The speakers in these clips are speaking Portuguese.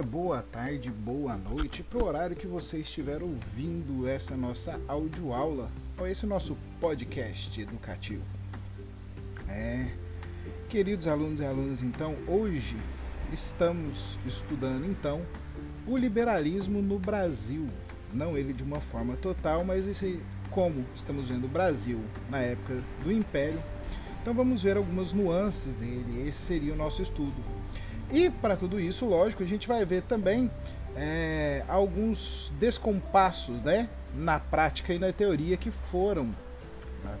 dia, boa tarde, boa noite, para o horário que você estiver ouvindo essa nossa audioaula ou esse nosso podcast educativo. É, queridos alunos e alunas, então, hoje estamos estudando então o liberalismo no Brasil. Não ele de uma forma total, mas esse como estamos vendo o Brasil na época do Império. Então vamos ver algumas nuances dele. Esse seria o nosso estudo. E para tudo isso, lógico, a gente vai ver também é, alguns descompassos né, na prática e na teoria que foram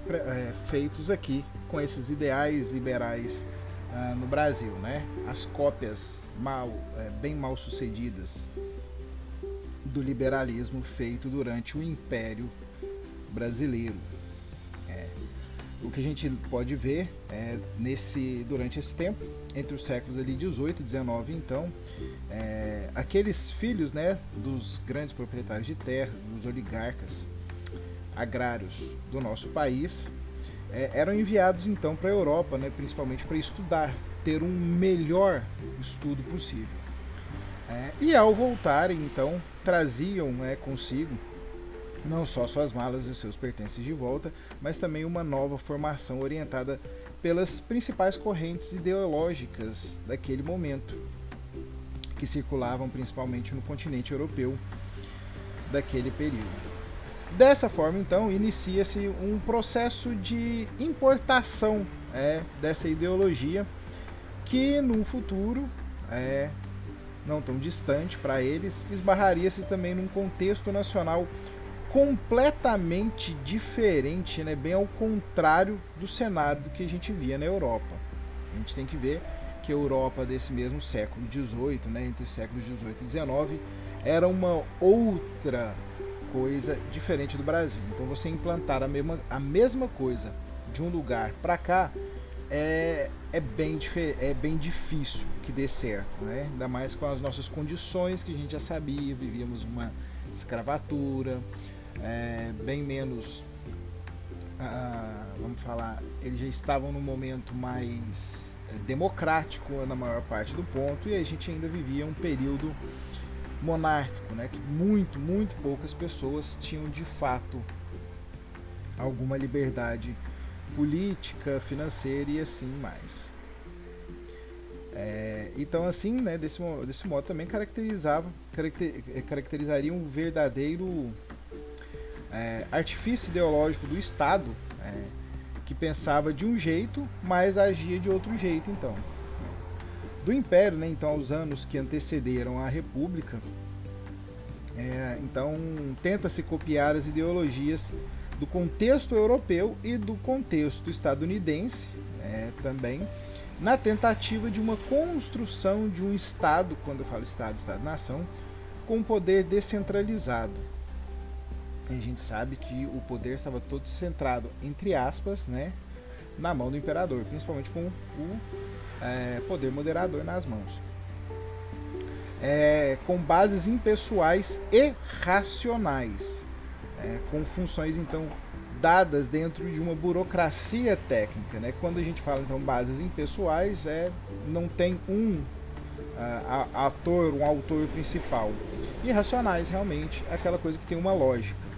é, feitos aqui com esses ideais liberais ah, no Brasil. Né? As cópias mal, é, bem mal sucedidas do liberalismo feito durante o Império Brasileiro. É, o que a gente pode ver é, nesse, durante esse tempo, entre os séculos ali 18 e 19, então, é, aqueles filhos né, dos grandes proprietários de terra, dos oligarcas agrários do nosso país, é, eram enviados então para a Europa, né, principalmente para estudar, ter um melhor estudo possível. É, e ao voltarem, então, traziam né, consigo não só suas malas e seus pertences de volta, mas também uma nova formação orientada pelas principais correntes ideológicas daquele momento, que circulavam principalmente no continente europeu daquele período. Dessa forma, então, inicia-se um processo de importação é, dessa ideologia que, num futuro é, não tão distante para eles, esbarraria-se também num contexto nacional completamente diferente, né? bem ao contrário do cenário do que a gente via na Europa. A gente tem que ver que a Europa desse mesmo século XVIII, né? entre os séculos XVIII e XIX, era uma outra coisa diferente do Brasil. Então você implantar a mesma, a mesma coisa de um lugar para cá é, é, bem, é bem difícil que dê certo, né? ainda mais com as nossas condições que a gente já sabia, vivíamos uma escravatura, é, bem menos, ah, vamos falar, eles já estavam num momento mais é, democrático na maior parte do ponto e a gente ainda vivia um período monárquico, né, que muito, muito poucas pessoas tinham de fato alguma liberdade política, financeira e assim mais. É, então assim, né, desse, desse modo também caracterizava, caracter, caracterizaria um verdadeiro é, artifício ideológico do Estado é, que pensava de um jeito, mas agia de outro jeito, então. Do Império, né, então, aos anos que antecederam a República, é, então tenta-se copiar as ideologias do contexto europeu e do contexto estadunidense é, também, na tentativa de uma construção de um Estado, quando eu falo Estado, Estado-nação, com poder descentralizado a gente sabe que o poder estava todo centrado, entre aspas, né, na mão do imperador, principalmente com o é, poder moderador nas mãos. É, com bases impessoais e racionais, é, com funções então dadas dentro de uma burocracia técnica. Né? Quando a gente fala então bases impessoais, é, não tem um ator, um autor principal. E racionais realmente é aquela coisa que tem uma lógica.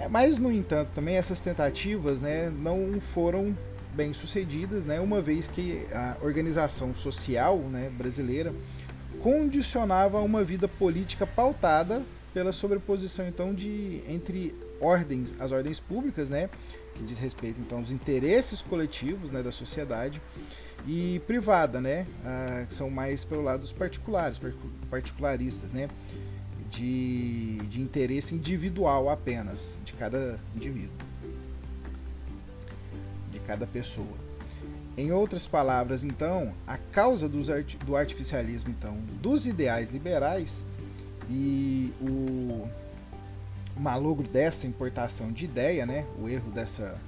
É, mas, no entanto, também essas tentativas né, não foram bem sucedidas, né, uma vez que a organização social né, brasileira condicionava uma vida política pautada pela sobreposição então de entre ordens, as ordens públicas, né, que diz respeito então aos interesses coletivos, né, da sociedade e privada, né, ah, que são mais pelo lado dos particulares, particularistas, né, de, de interesse individual apenas, de cada indivíduo, de cada pessoa. Em outras palavras, então, a causa art, do artificialismo, então, dos ideais liberais e o malogro dessa importação de ideia, né, o erro dessa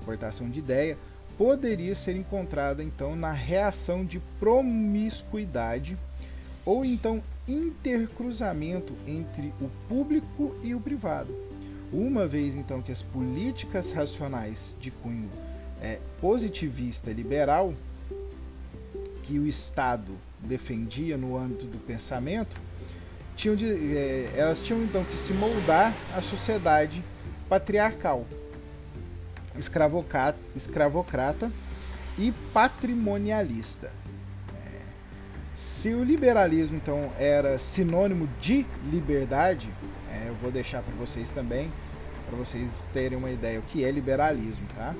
importação de ideia, poderia ser encontrada então na reação de promiscuidade ou então intercruzamento entre o público e o privado. Uma vez então que as políticas racionais de cunho é, positivista liberal que o Estado defendia no âmbito do pensamento, tinham de, é, elas tinham então que se moldar à sociedade patriarcal, escravocrata, escravocrata e patrimonialista. Se o liberalismo então era sinônimo de liberdade, é, eu vou deixar para vocês também, para vocês terem uma ideia o que é liberalismo, tá?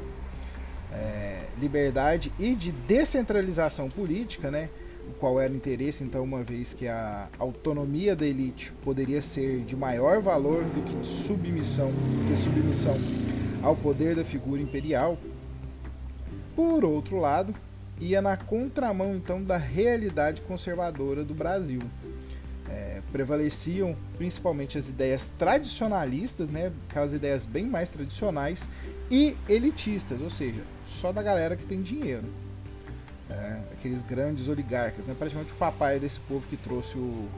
É, liberdade e de descentralização política, né? o qual era o interesse, então, uma vez que a autonomia da elite poderia ser de maior valor do que submissão, que submissão ao poder da figura imperial. Por outro lado, ia na contramão então da realidade conservadora do Brasil. É, prevaleciam principalmente as ideias tradicionalistas, né, aquelas ideias bem mais tradicionais, e elitistas, ou seja, só da galera que tem dinheiro é, aqueles grandes oligarcas, né? praticamente o papai desse povo que trouxe o,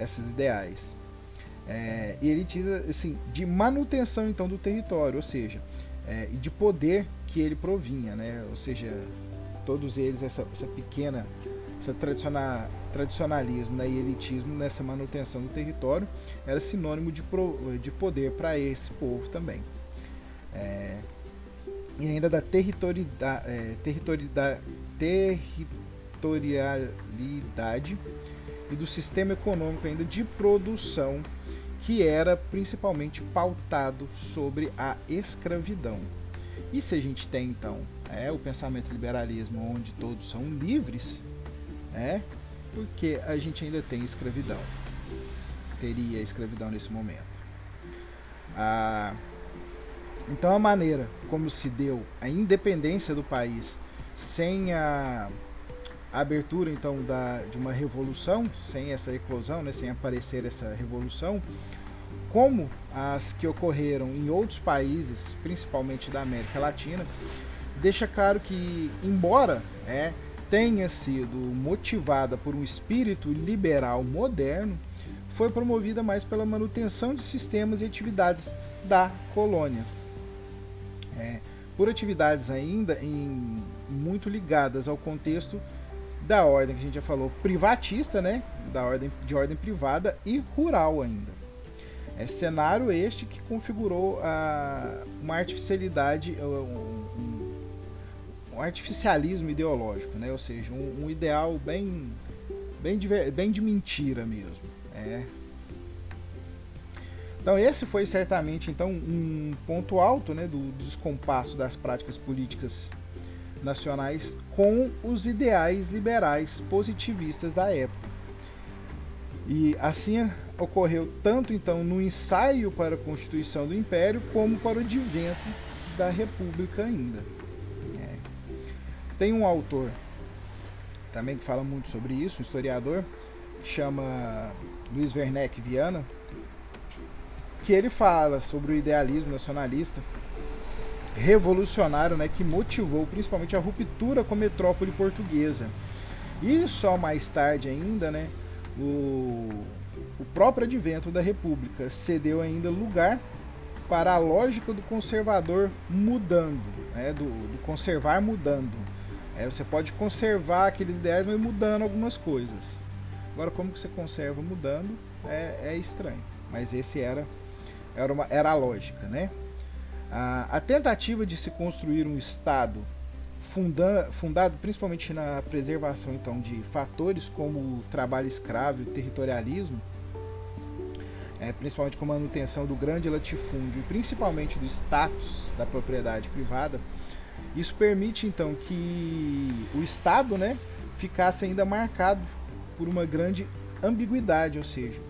esses ideais. É, e diz assim, de manutenção então do território, ou seja, é, e de poder que ele provinha, né? ou seja, todos eles, essa, essa pequena, esse tradicional, tradicionalismo né, e elitismo nessa manutenção do território era sinônimo de, pro, de poder para esse povo também. É, e ainda da territorialidade, é, territorialidade, territorialidade e do sistema econômico ainda de produção que era principalmente pautado sobre a escravidão. E se a gente tem então é o pensamento liberalismo onde todos são livres, é porque a gente ainda tem escravidão. Teria escravidão nesse momento. Ah, então a maneira como se deu a independência do país sem a, abertura então da, de uma revolução, sem essa eclosão, né, sem aparecer essa revolução, como as que ocorreram em outros países, principalmente da América Latina, deixa claro que, embora é, tenha sido motivada por um espírito liberal moderno, foi promovida mais pela manutenção de sistemas e atividades da colônia. É, por atividades ainda em, muito ligadas ao contexto da ordem que a gente já falou, privatista, né? Da ordem de ordem privada e rural ainda. É cenário este que configurou a, uma artificialidade, um, um artificialismo ideológico, né? Ou seja, um, um ideal bem, bem de, bem de mentira mesmo. É, então esse foi certamente então um ponto alto né, do descompasso das práticas políticas nacionais com os ideais liberais positivistas da época. E assim ocorreu tanto então no ensaio para a constituição do Império como para o advento da República ainda. Tem um autor também que fala muito sobre isso, um historiador, que chama Luiz Werneck Viana, que ele fala sobre o idealismo nacionalista revolucionário, né, que motivou principalmente a ruptura com a metrópole portuguesa. E só mais tarde ainda, né, o, o próprio advento da República cedeu ainda lugar para a lógica do conservador mudando, né, do, do conservar mudando. É, você pode conservar aqueles ideais, mas mudando algumas coisas. Agora, como que você conserva mudando é, é estranho. Mas esse era era, uma, era a lógica, né? A, a tentativa de se construir um Estado funda, fundado principalmente na preservação então de fatores como o trabalho escravo e o territorialismo, é, principalmente com a manutenção do grande latifúndio e principalmente do status da propriedade privada, isso permite então que o Estado né, ficasse ainda marcado por uma grande ambiguidade, ou seja,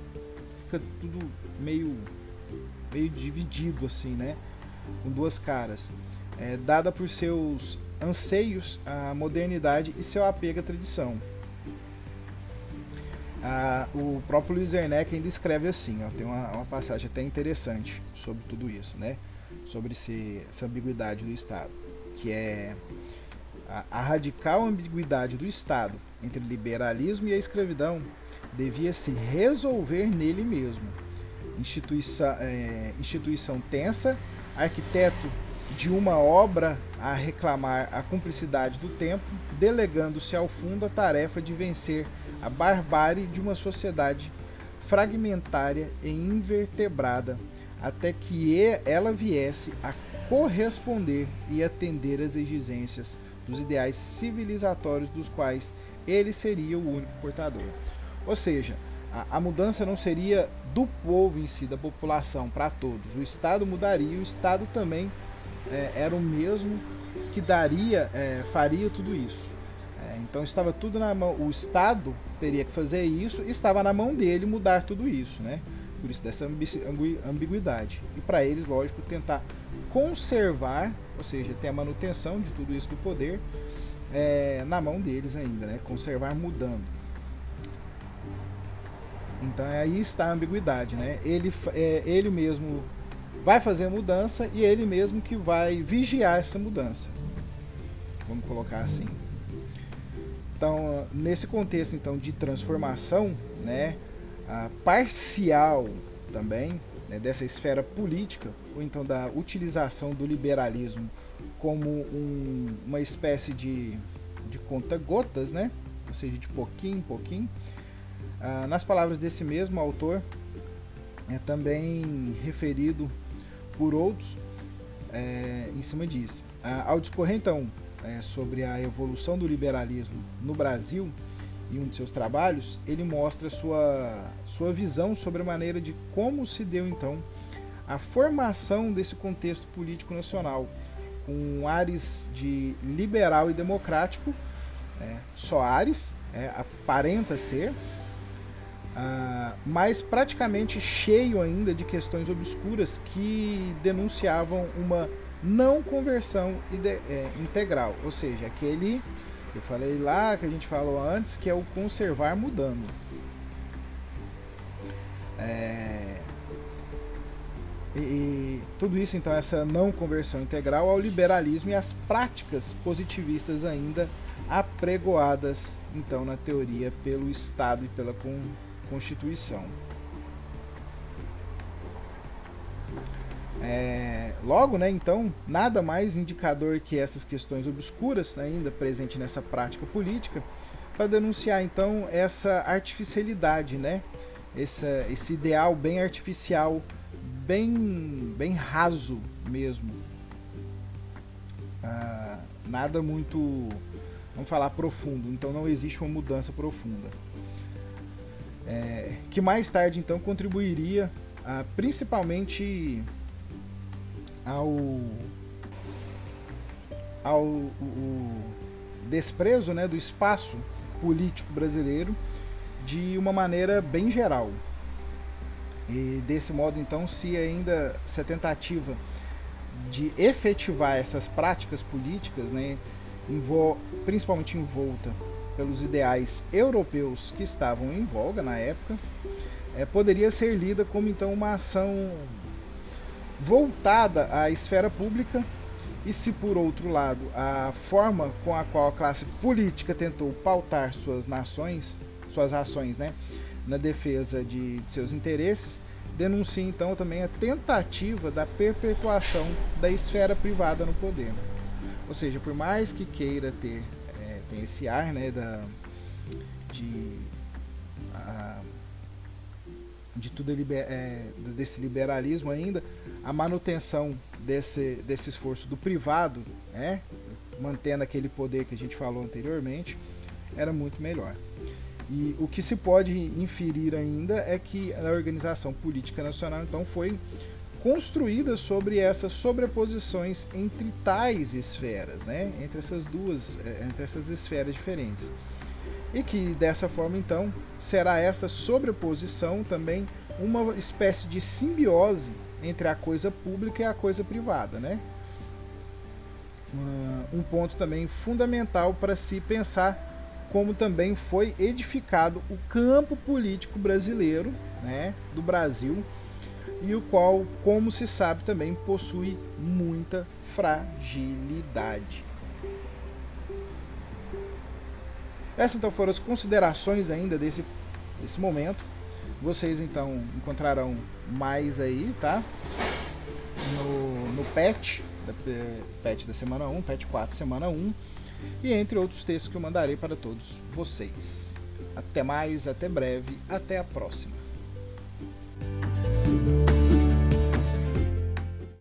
fica tudo meio meio dividido assim, né? Com duas caras. É, dada por seus anseios à modernidade e seu apego à tradição. Ah, o próprio Luiz Werneck ainda escreve assim, ó, tem uma, uma, passagem até interessante sobre tudo isso, né? Sobre esse, essa ambiguidade do Estado, que é a, a radical ambiguidade do Estado entre liberalismo e a escravidão devia se resolver nele mesmo. Instituição, é, instituição tensa, arquiteto de uma obra a reclamar a cumplicidade do tempo, delegando-se ao fundo a tarefa de vencer a barbárie de uma sociedade fragmentária e invertebrada, até que ela viesse a corresponder e atender às exigências dos ideais civilizatórios dos quais ele seria o único portador. Ou seja, a, a mudança não seria do povo em si, da população, para todos. O Estado mudaria, o Estado também é, era o mesmo que daria, é, faria tudo isso. É, então estava tudo na mão, o Estado teria que fazer isso, estava na mão dele mudar tudo isso, né? Por isso dessa ambiguidade. E para eles, lógico, tentar conservar, ou seja, ter a manutenção de tudo isso do poder é, na mão deles ainda, né? Conservar mudando. Então aí está a ambiguidade, né? Ele, é, ele mesmo vai fazer a mudança e ele mesmo que vai vigiar essa mudança. Vamos colocar assim. Então, nesse contexto então de transformação, né, parcial também né, dessa esfera política ou então da utilização do liberalismo como um, uma espécie de, de conta-gotas, né, ou seja, de pouquinho em pouquinho. Ah, nas palavras desse mesmo autor, é também referido por outros é, em cima disso. Ah, ao discorrer então é, sobre a evolução do liberalismo no Brasil, em um de seus trabalhos, ele mostra sua, sua visão sobre a maneira de como se deu então a formação desse contexto político nacional, com ares de liberal e democrático, é, só ares, é, aparenta ser, ah, mas praticamente cheio ainda de questões obscuras que denunciavam uma não conversão é, integral, ou seja, aquele que eu falei lá, que a gente falou antes, que é o conservar mudando. É, e, e, tudo isso, então, essa não conversão integral ao liberalismo e às práticas positivistas ainda apregoadas, então, na teoria pelo Estado e pela Constituição. É, logo, né, então, nada mais indicador que essas questões obscuras ainda presentes nessa prática política para denunciar então essa artificialidade, né, esse, esse ideal bem artificial, bem, bem raso mesmo. Ah, nada muito, vamos falar, profundo. Então não existe uma mudança profunda. É, que mais tarde então contribuiria ah, principalmente ao ao o, desprezo né, do espaço político brasileiro de uma maneira bem geral. E desse modo, então, se ainda se a tentativa de efetivar essas práticas políticas, né, principalmente envolta pelos ideais europeus que estavam em voga na época, é, poderia ser lida como então uma ação voltada à esfera pública, e se por outro lado a forma com a qual a classe política tentou pautar suas nações, suas ações, né, na defesa de, de seus interesses, denuncia então também a tentativa da perpetuação da esfera privada no poder. Ou seja, por mais que queira ter é, esse ar, né, da de a, de tudo é, desse liberalismo ainda, a manutenção desse, desse esforço do privado, né, mantendo aquele poder que a gente falou anteriormente, era muito melhor. E o que se pode inferir ainda é que a organização política nacional então foi construída sobre essas sobreposições entre tais esferas, né? entre essas duas, é, entre essas esferas diferentes. E que dessa forma então será essa sobreposição também uma espécie de simbiose entre a coisa pública e a coisa privada, né? Um ponto também fundamental para se pensar como também foi edificado o campo político brasileiro, né, do Brasil, e o qual, como se sabe, também possui muita fragilidade. Essas então foram as considerações ainda desse, desse momento. Vocês então encontrarão mais aí, tá? No, no patch da Pet da semana 1, Pet 4 semana 1 e entre outros textos que eu mandarei para todos vocês. Até mais, até breve, até a próxima.